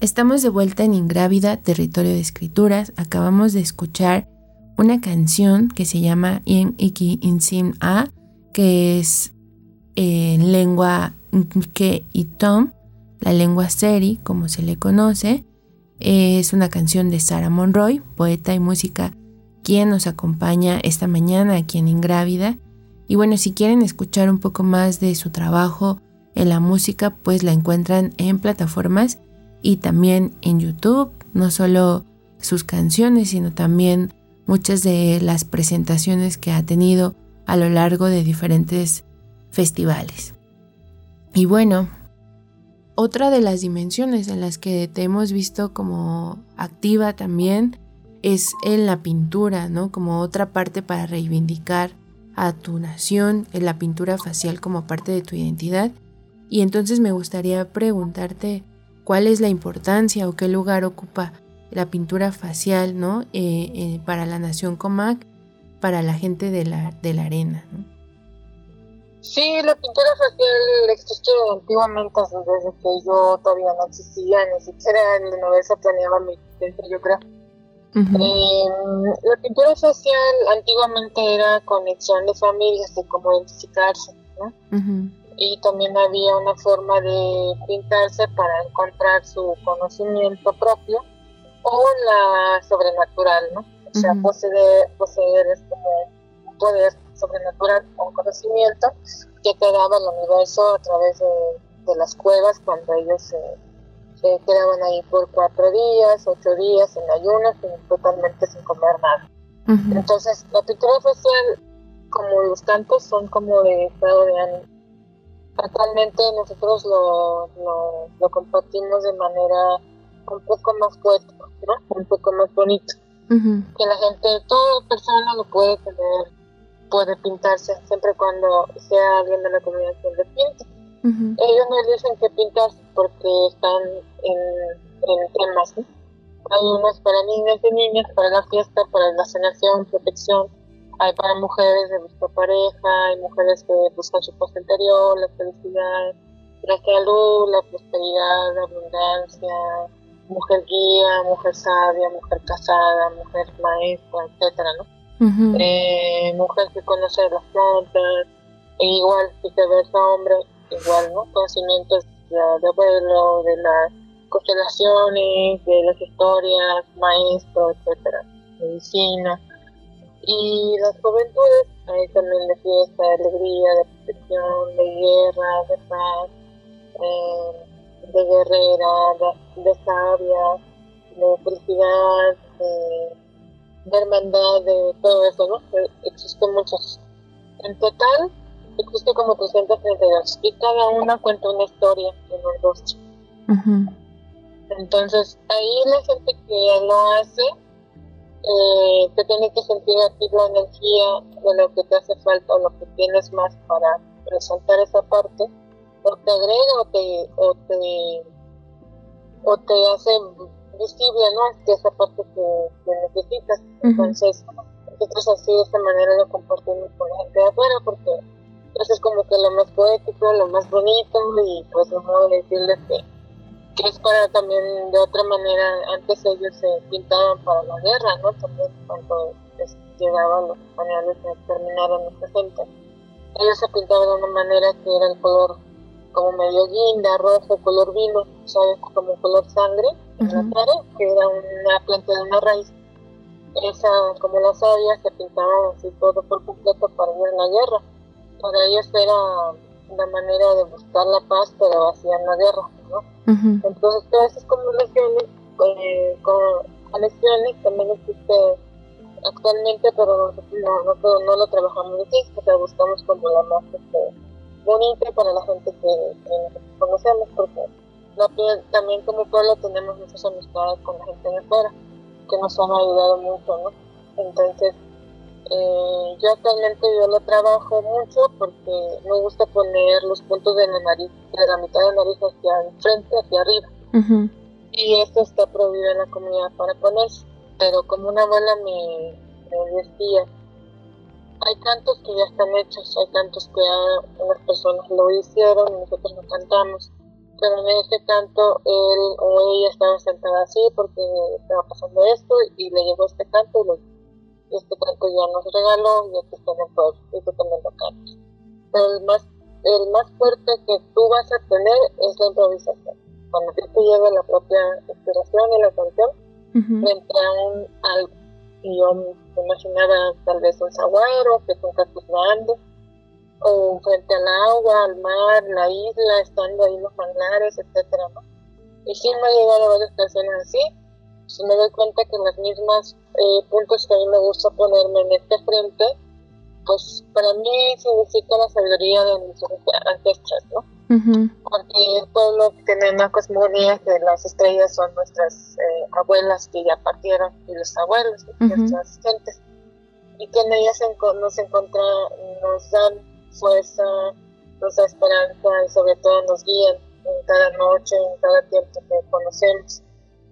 Estamos de vuelta en Ingrávida, Territorio de Escrituras. Acabamos de escuchar una canción que se llama In Iki Insim A, que es en lengua Nke y Tom, la lengua Seri, como se le conoce. Es una canción de Sarah Monroy, poeta y música, quien nos acompaña esta mañana aquí en Ingrávida. Y bueno, si quieren escuchar un poco más de su trabajo en la música, pues la encuentran en plataformas y también en YouTube, no solo sus canciones, sino también muchas de las presentaciones que ha tenido a lo largo de diferentes festivales. Y bueno, otra de las dimensiones en las que te hemos visto como activa también es en la pintura, ¿no? Como otra parte para reivindicar a tu nación, en la pintura facial como parte de tu identidad. Y entonces me gustaría preguntarte, cuál es la importancia o qué lugar ocupa la pintura facial ¿no? Eh, eh, para la nación Comac, para la gente de la, de la arena. ¿no?
Sí, la pintura facial existe antiguamente, desde que yo todavía no existía, ni siquiera en la novela planeaba mi existencia, yo creo. eh, la pintura facial antiguamente era conexión de familias, de cómo identificarse, ¿no? Y también había una forma de pintarse para encontrar su conocimiento propio o la sobrenatural, ¿no? O sea, poseer, poseer es como un poder sobrenatural o conocimiento que te daba el universo a través de, las cuevas cuando ellos se, quedaban ahí por cuatro días, ocho días en ayunas y totalmente sin comer nada. Entonces, la pintura facial, como los cantos, son como de estado de ánimo Actualmente nosotros lo, lo, compartimos de manera un poco más poética, ¿no? un poco más bonito. Que la gente, toda persona lo puede tener, puede pintarse, siempre cuando sea alguien de la comunidad que le pinte. Ellos nos dicen que pintarse porque están en, en temas. Hay unos para niños y niñas, para la fiesta, para la sanación, protección hay para mujeres de buscar pareja, hay mujeres que buscan su post interior, la felicidad, la salud, la prosperidad, la abundancia, mujer guía, mujer sabia, mujer casada, mujer maestra, etcétera, ¿no? eh, mujer que conoce las plantas, e igual si te ves hombre, igual, ¿no? Conocimientos de, de abuelo, de las constelaciones, de las historias, maestro, etcétera, medicina y las juventudes, hay también de fiesta, de alegría, de protección, de guerra, de paz, eh, de guerrera, de, sabia, de felicidad, de, hermandad, de todo eso, ¿no? Existen muchos. En total, existe como 332 y cada una cuenta una historia en el rostro. Entonces, ahí la gente que lo hace eh, te tiene que sentir a ti la energía de lo que te hace falta o lo que tienes más para resaltar esa parte, o te agrega o te, o te, o te hace visible, ¿no? Que esa parte que, necesitas. Entonces, nosotros así de esta manera lo compartimos con la gente de afuera porque entonces como que lo más poético, lo más bonito y pues no modo de decirles que, que es para también de otra manera, antes ellos se pintaban para la guerra, ¿no? También cuando llegaban los españoles a terminar en nuestra gente. Ellos se pintaban de una manera que era el color como medio guinda, rojo, color vino, ¿sabes? Como color sangre en la cara, que era una planta de una raíz. Esa, como la savia, se pintaban así todo por completo para ir a la guerra para ellos era una manera de buscar la paz, pero hacían la guerra, ¿no? Entonces, todas esas combinaciones, eh, con anexiones, también existe actualmente, pero no, no, no, lo trabajamos así, o sea, buscamos como la más este, bonita para la gente que, que conocemos, porque también como pueblo tenemos muchas amistades con la gente de fuera, que nos han ayudado mucho, ¿no? Entonces, eh, yo actualmente yo lo trabajo mucho porque me gusta poner los puntos de la nariz, de la mitad de la nariz hacia enfrente, hacia arriba. Y esto está prohibido en la comunidad para ponerse. Pero como una abuela me, decía, hay cantos que ya están hechos, hay cantos que ya unas personas lo hicieron y nosotros lo cantamos. Pero en ese canto él o ella estaba sentada así porque estaba pasando esto y le llegó este canto y lo este canto ya nos regaló y aquí está en y tú también lo cantas. Pero el más, el más fuerte que tú vas a tener es la improvisación. Cuando te lleve la propia inspiración y la canción, frente a un algo. Y yo me imaginaba tal vez un saguaro que tú estás grande, o frente al agua, al mar, la isla, estando ahí los manglares, etcétera, ¿no? Y sí me ha llegado varias canciones así, pues me doy cuenta que las mismas eh, puntos que a mí me gusta ponerme en este frente, pues para mí significa la sabiduría de mis ancestras, ¿no? Porque el pueblo tiene una cosmogonía que las estrellas son nuestras eh, abuelas que ya partieron y los abuelos, nuestras gentes, y que en ellas nos encontramos, nos dan fuerza, nos da esperanza y sobre todo nos guían en cada noche, en cada tiempo que conocemos.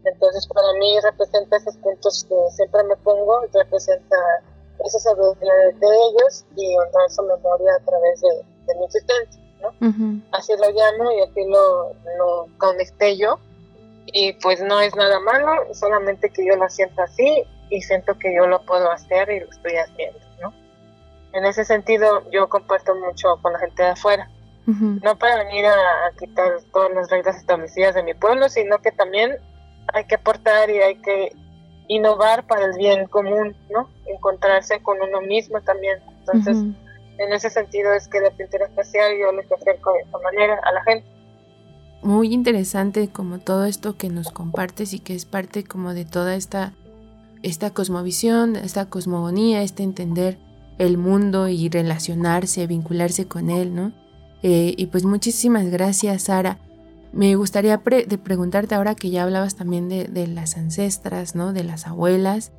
Entonces para mí representa esos puntos que siempre me pongo, representa esa sabiduría de, ellos y honrar su memoria a través de, mi existencia. ¿no? Así lo llamo y así lo, lo conecté yo. Y pues no es nada malo, solamente que yo lo siento así y siento que yo lo puedo hacer y lo estoy haciendo. ¿no? En ese sentido yo comparto mucho con la gente de afuera. No para venir a, a, quitar todas las reglas establecidas de mi pueblo, sino que también hay que aportar y hay que innovar para el bien común, ¿no? Encontrarse con uno mismo también. Entonces, en ese sentido es que la pintura espacial yo les acerco de esta manera a la gente.
Muy interesante como todo esto que nos compartes y que es parte como de toda esta, esta cosmovisión, esta cosmogonía, este entender el mundo y relacionarse, vincularse con él, ¿no? Eh, y pues muchísimas gracias, Sara. Me gustaría preguntarte ahora que ya hablabas también de, las ancestras, ¿no? De las abuelas,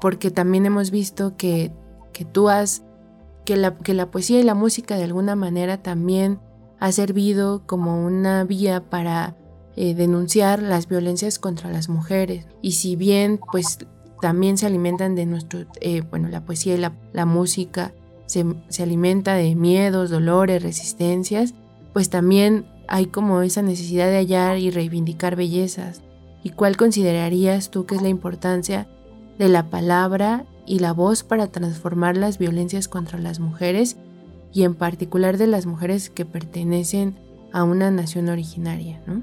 porque también hemos visto que, que tú has, que la, que la poesía y la música de alguna manera también ha servido como una vía para eh, denunciar las violencias contra las mujeres. Y si bien pues también se alimentan de nuestro, eh, bueno, la poesía y la, la música se, se alimenta de miedos, dolores, resistencias, pues también hay como esa necesidad de hallar y reivindicar bellezas. ¿Y cuál considerarías tú que es la importancia de la palabra y la voz para transformar las violencias contra las mujeres y en particular de las mujeres que pertenecen a una nación originaria, ¿no?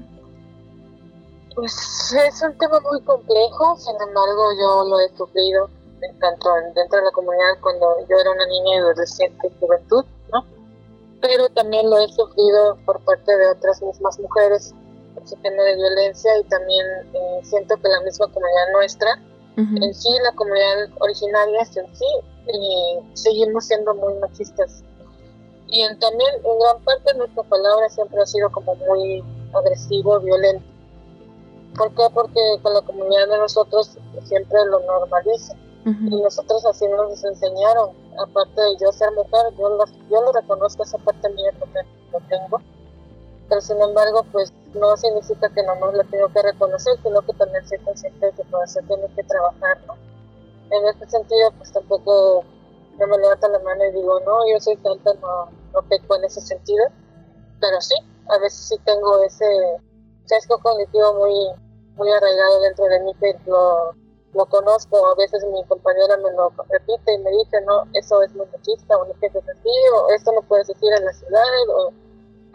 Pues es un tema muy complejo, sin embargo yo lo he sufrido tanto dentro de la comunidad cuando yo era una niña y adolescente juventud. Pero también lo he sufrido por parte de otras mismas mujeres, tema de violencia y también eh, siento que la misma comunidad nuestra, en sí, la comunidad originaria en sí, eh, seguimos siendo muy machistas. Y también en gran parte nuestra palabra siempre ha sido como muy agresivo, violento. ¿Por qué? Porque con la comunidad de nosotros siempre lo normaliza. Y nosotros así nos enseñaron, aparte de yo ser mujer, yo lo, yo lo reconozco esa parte mía porque lo tengo, pero sin embargo, pues no significa que no nos lo tengo que reconocer, sino que también soy consciente de que por eso tiene que trabajar. En este sentido, pues tampoco no me levanto la mano y digo, no, yo soy santa, no, no peco en ese sentido, pero sí, a veces sí tengo ese sesgo cognitivo muy, muy arraigado dentro de mí que lo, lo conozco, a veces mi compañera me lo repite y me dice, no, eso es muy machista, o no piensas así, o esto no puedes decir en la ciudad, o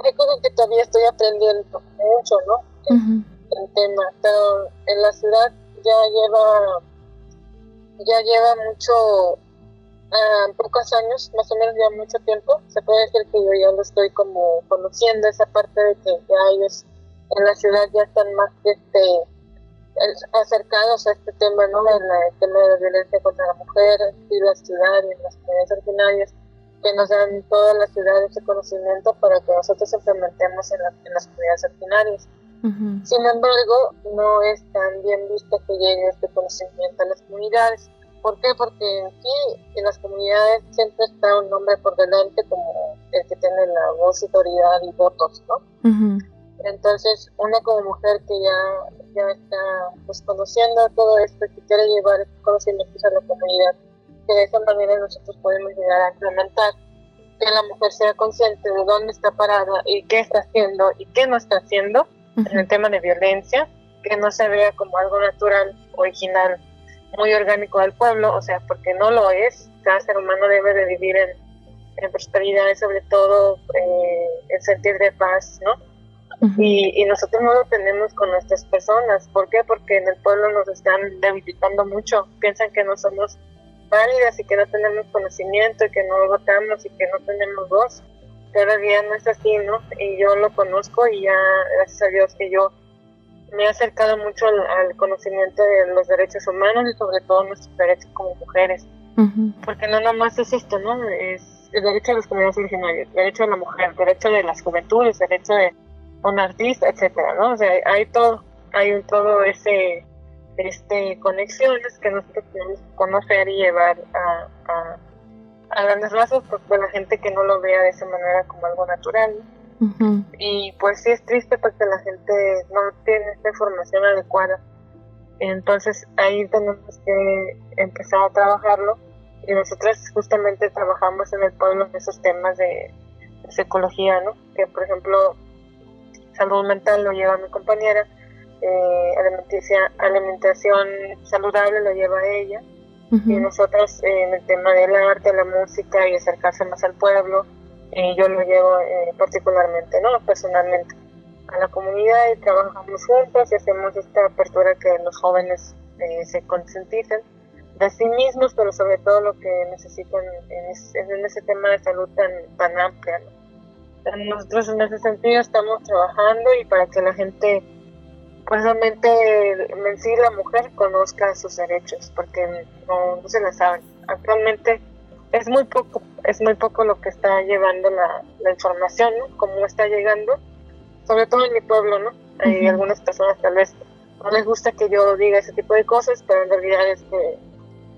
hay cosas que todavía estoy aprendiendo mucho, ¿no? El tema, pero en la ciudad ya lleva, ya lleva mucho, uh, pocos años, más o menos ya mucho tiempo, se puede decir que yo ya lo estoy como conociendo, esa parte de que ya ellos en la ciudad ya están más este, acercados a este tema, ¿no? En el tema de la violencia contra la mujer y la ciudad y las comunidades originarias, que nos dan toda la ciudad ese conocimiento para que nosotros implementemos en, en las comunidades originarias. Sin embargo, no es tan bien visto que llegue este conocimiento a las comunidades. ¿Por qué? Porque aquí en las comunidades siempre está un nombre por delante como el que tiene la voz, autoridad y votos, ¿no? Entonces, una como mujer que ya, ya está pues, conociendo todo esto, que quiere llevar este conocimientos a la comunidad, que de esa manera nosotros podemos llegar a implementar que la mujer sea consciente de dónde está parada y qué está haciendo y qué no está haciendo en el tema de violencia, que no se vea como algo natural, original, muy orgánico del pueblo, o sea, porque no lo es. Cada ser humano debe de vivir en, en prosperidad y sobre todo eh, en sentir de paz, ¿no? Y, y, nosotros no lo tenemos con nuestras personas. ¿Por qué? Porque en el pueblo nos están debilitando mucho. Piensan que no somos válidas y que no tenemos conocimiento y que no votamos y que no tenemos voz. Cada día no es así, ¿no? Y yo lo conozco y ya, gracias a Dios, que yo me he acercado mucho al, conocimiento de los derechos humanos y sobre todo nuestros derechos como mujeres. Porque no nomás es esto, ¿no? Es el derecho de las comunidades originarias, el derecho de la mujer, el derecho de las juventudes, el derecho de un artista, etcétera, ¿no? O sea, hay todo, hay un todo ese este conexiones que nosotros tenemos que conocer y llevar a, a, a grandes rasgos pues, la gente que no lo vea de esa manera como algo natural. Y pues sí es triste porque la gente no tiene esta información adecuada. Entonces ahí tenemos que empezar a trabajarlo y nosotros justamente trabajamos en el pueblo en esos temas de, de psicología, ¿no? Que por ejemplo salud mental lo lleva mi compañera, eh, alimentación saludable lo lleva ella, y nosotros eh, en el tema del arte, la música y acercarse más al pueblo, eh, yo lo llevo eh, particularmente, ¿no? Personalmente a la comunidad y trabajamos juntos y hacemos esta apertura que los jóvenes se concienticen de sí mismos, pero sobre todo lo que necesitan en, en ese tema de salud tan, tan amplia, ¿no? Nosotros en ese sentido estamos trabajando y para que la gente, pues realmente en sí la mujer conozca sus derechos, porque no, se la saben. Actualmente es muy poco, es muy poco lo que está llevando la, la información, ¿no? Como está llegando, sobre todo en mi pueblo, ¿no? Hay algunas personas tal vez no les gusta que yo diga ese tipo de cosas, pero en realidad es que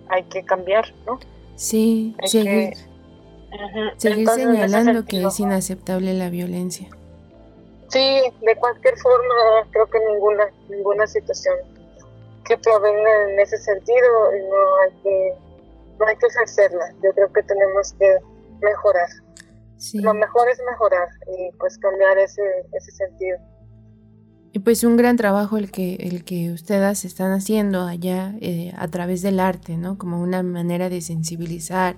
hay que cambiar, ¿no?
Sí, sí. Seguir señalando que es inaceptable la violencia.
Sí, de cualquier forma, creo que ninguna ninguna situación que provenga en ese sentido no hay que no hay que ejercerla. Yo creo que tenemos que mejorar. Lo mejor es mejorar y pues cambiar ese, ese sentido.
Y pues un gran trabajo el que, el que ustedes están haciendo allá eh, a través del arte, ¿no? Como una manera de sensibilizar,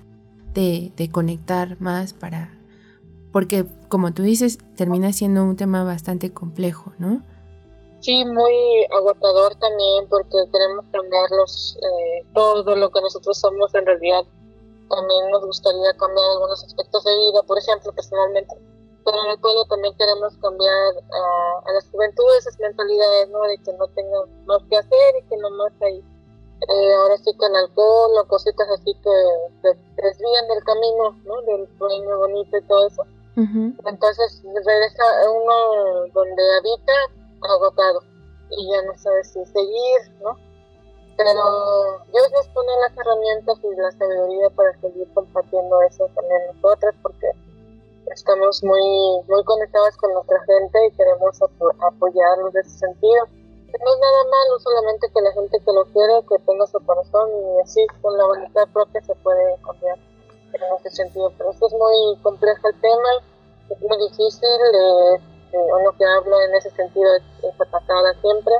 de, de conectar más para, porque como tú dices, termina siendo un tema bastante complejo, ¿no?
Sí, muy agotador también porque queremos cambiar eh, todo lo que nosotros somos en realidad. También nos gustaría cambiar algunos aspectos de vida, por ejemplo, personalmente. Pero en el pueblo también queremos cambiar a las juventudes esas mentalidades, ¿no? De que no tengan más que hacer y que nomás hay eh, ahora sí que el alcohol o cositas así que, que desvían del camino, ¿no? Del sueño bonito y todo eso. Entonces regresa uno donde habita agotado y ya no sabe si seguir, ¿no? Pero Dios nos pone las herramientas y la sabiduría para seguir compartiendo eso también nosotras porque estamos muy, muy conectadas con nuestra gente y queremos apoyarlos en ese sentido no es nada malo, solamente que la gente que lo quiere, que tenga su corazón y así con la voluntad propia se puede cambiar. en ese sentido. Pero es muy complejo el tema, es muy difícil, eh, eh, uno que habla en ese sentido es, atacada siempre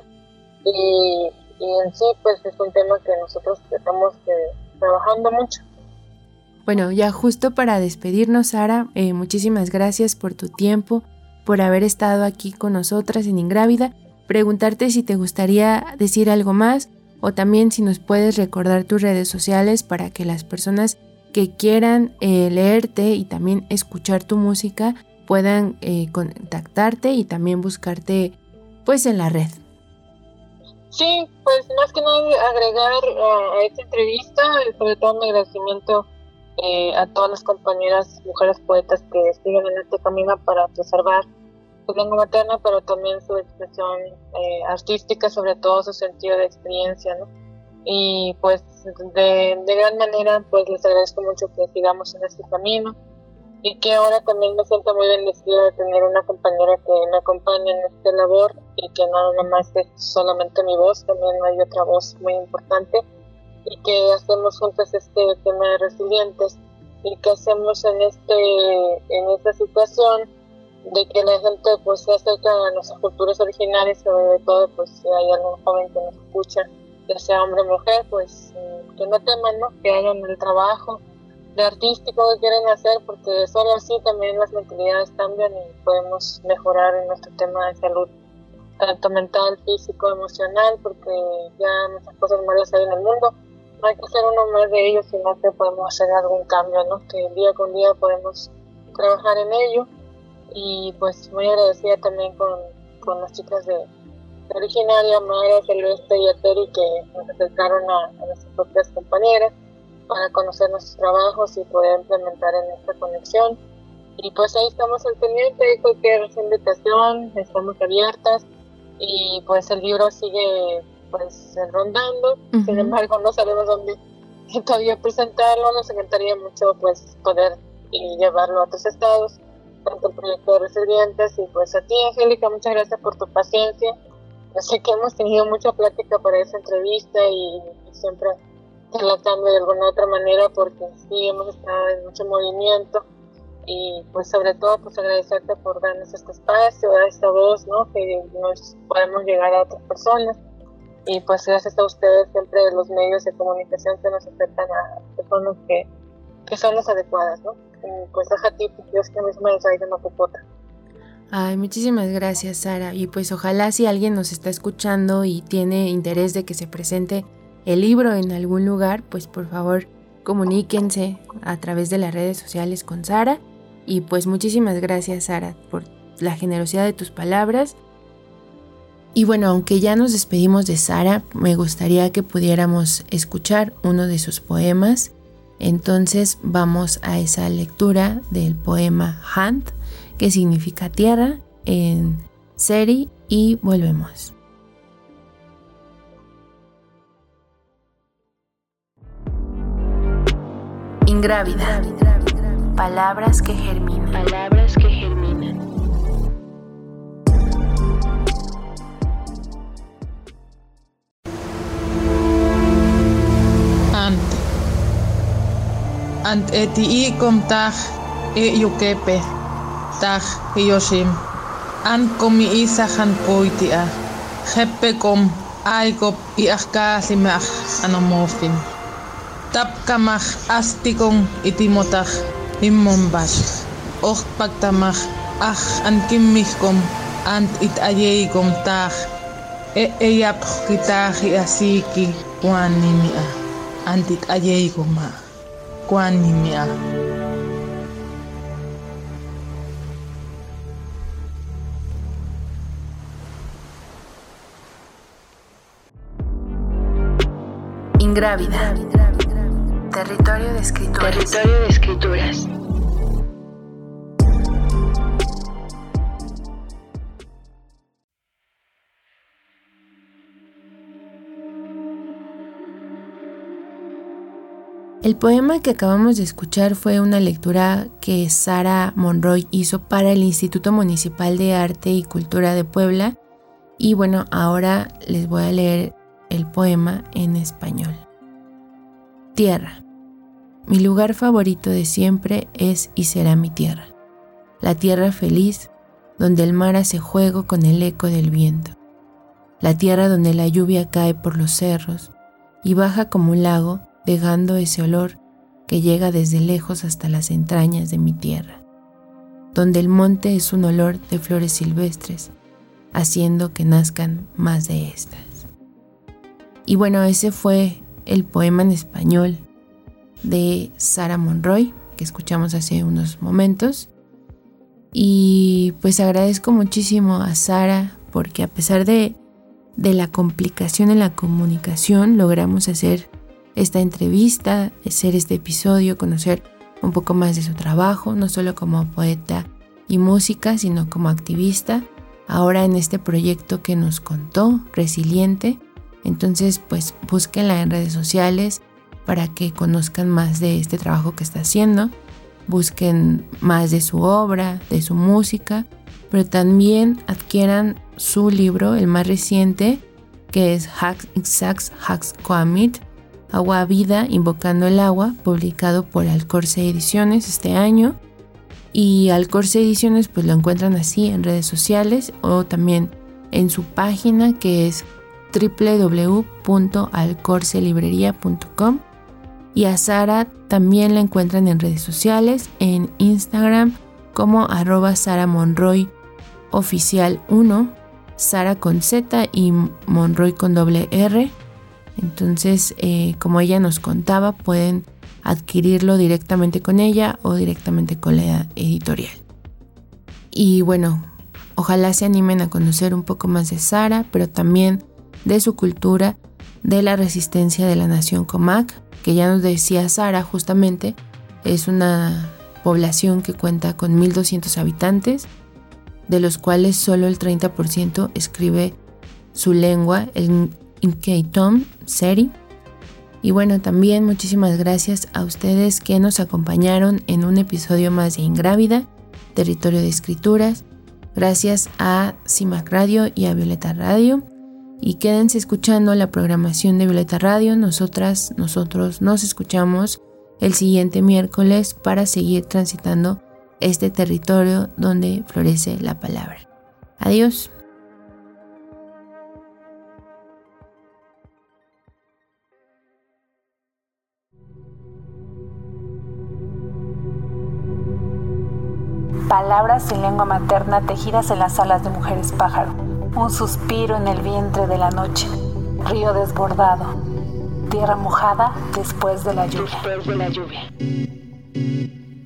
y, y, en sí pues es un tema que nosotros estamos eh, trabajando mucho.
Bueno, ya justo para despedirnos, Sara, eh, muchísimas gracias por tu tiempo, por haber estado aquí con nosotras en Ingrávida. Preguntarte si te gustaría decir algo más o también si nos puedes recordar tus redes sociales para que las personas que quieran eh, leerte y también escuchar tu música puedan eh, contactarte y también buscarte pues en la red.
Sí, pues más que nada agregar a esta entrevista, sobre todo mi agradecimiento eh, a todas las compañeras mujeres poetas que siguen en este camino para preservar su lengua materna, pero también su expresión eh, artística, sobre todo su sentido de experiencia, ¿no? Y pues de, de gran manera, pues les agradezco mucho que sigamos en este camino y que ahora también me siento muy bendecida de tener una compañera que me acompaña en esta labor y que no nada más es solamente mi voz, también hay otra voz muy importante y que hacemos juntos este tema de resilientes y que hacemos en este en esta situación de que la gente pues se acerca a nuestras culturas originales sobre todo pues si hay algún joven que nos escucha ya sea hombre o mujer pues mm, que no teman ¿no? que hagan el trabajo de artístico que quieren hacer porque solo así también las mentalidades cambian y podemos mejorar en nuestro tema de salud tanto mental, físico, emocional porque ya muchas cosas malas hay en el mundo no hay que ser uno más de ellos, sino que podemos hacer algún cambio, ¿no? Que día con día podemos trabajar en ello. Y pues muy agradecida también con, con las chicas de, originaria, Mara, Celeste y Ateri, que nos acercaron a, a nuestras propias compañeras para conocer nuestros trabajos y poder implementar en esta conexión. Y pues ahí estamos al pendiente, hay cualquier invitación, estamos abiertas y pues el libro sigue pues rondando, sin embargo no sabemos dónde todavía presentarlo, nos encantaría mucho pues poder y llevarlo a otros estados, tanto el proyecto resilientes y pues a ti Angélica, muchas gracias por tu paciencia. Sé que hemos tenido mucha plática para esa entrevista y, siempre relatando de alguna otra manera porque sí hemos estado en mucho movimiento y pues sobre todo pues agradecerte por darnos este espacio, dar esta voz, ¿no? Que nos podemos llegar a otras personas y pues gracias a ustedes siempre los medios de comunicación que nos acercan a personas que, que son las adecuadas, ¿no? Pues a ti, Dios que mismo de Macupota.
Ay, muchísimas gracias, Sara. Y pues ojalá si alguien nos está escuchando y tiene interés de que se presente el libro en algún lugar, pues por favor comuníquense a través de las redes sociales con Sara. Y pues muchísimas gracias, Sara, por la generosidad de tus palabras y bueno, aunque ya nos despedimos de Sara, me gustaría que pudiéramos escuchar uno de sus poemas. Entonces vamos a esa lectura del poema Hand, que significa tierra, en Seri y volvemos. Ingrávida. Palabras que germinan.
Palabras que germinan.
Ant eti ikom taj e yukepe, taj yoshim. an komi isa han poitia, hepe kom aiko i ahkasimach anomofin. Tapkamach astikon itimotaj immombas. Ojpaktamaj aj ankimmihkom ant it ayeikom taj. E eyapj kitaji asiki juanimia, antit ayeikom ma. Kuanimia
Ingrávida. Territorio de escrituras.
Territorio de escrituras.
El poema que acabamos de escuchar fue una lectura que Sara Monroy hizo para el Instituto Municipal de Arte y Cultura de Puebla y bueno, ahora les voy a leer el poema en español. Tierra. mi lugar favorito de siempre es y será mi tierra, la tierra feliz donde el mar hace juego con el eco del viento, la tierra donde la lluvia cae por los cerros y baja como un lago, dejando ese olor que llega desde lejos hasta las entrañas de mi tierra, donde el monte es un olor de flores silvestres, haciendo que nazcan más de estas. Y bueno, ese fue el poema en español de Sara Monroy que escuchamos hace unos momentos. Y pues agradezco muchísimo a Sara porque a pesar de, de la complicación en la comunicación logramos hacer esta entrevista, hacer este episodio, conocer un poco más de su trabajo, no solo como poeta y música, sino como activista, ahora en este proyecto que nos contó, Resiliente. Entonces, pues búsquenla en redes sociales para que conozcan más de este trabajo que está haciendo busquen más de su obra, de su música, pero también adquieran su libro, el más reciente, que es Hacks Sax Hacks Coamit, Agua Vida, Invocando el Agua, publicado por Alcorce Ediciones este año. Y Alcorce Ediciones pues lo encuentran así en redes sociales o también en su página que es www.alcorcelibrería.com y a Sara también la encuentran en redes sociales, en Instagram como arroba Sara Monroy oficial 1, Sara con Z y Monroy con doble R. Entonces, eh, como ella nos contaba, pueden adquirirlo directamente con ella o directamente con la editorial. Y bueno, ojalá se animen a conocer un poco más de Sara, pero también de su cultura, de la resistencia de la nación Comac, que ya nos decía Sara justamente, es una población que cuenta con 1.200 habitantes, de los cuales solo el 30% escribe su lengua, el Tom Seri. Y bueno, también muchísimas gracias a ustedes que nos acompañaron en un episodio más de Ingrávida, Territorio de Escrituras. Gracias a CIMAC Radio y a Violeta Radio y quédense escuchando la programación de Violeta Radio. Nosotras, nosotros nos escuchamos el siguiente miércoles para seguir transitando este territorio donde florece la palabra. Adiós.
Palabras en lengua materna tejidas en las alas de mujeres pájaro un suspiro en el vientre de la noche, río desbordado, tierra mojada después de la lluvia.
Después de la lluvia.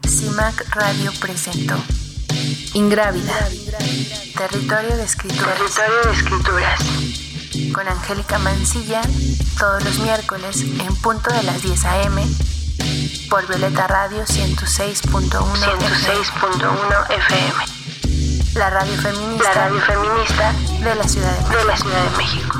CIMAC Radio presentó Ingrávida, Territorio de Escrituras.
Territorio de Escrituras.
Con Angélica Mancilla, todos los miércoles en punto de las 10 a.m. por Violeta Radio 106.1
106.1 FM.
La radio feminista,
La radio feminista
de la Ciudad de México.
de la Ciudad de México.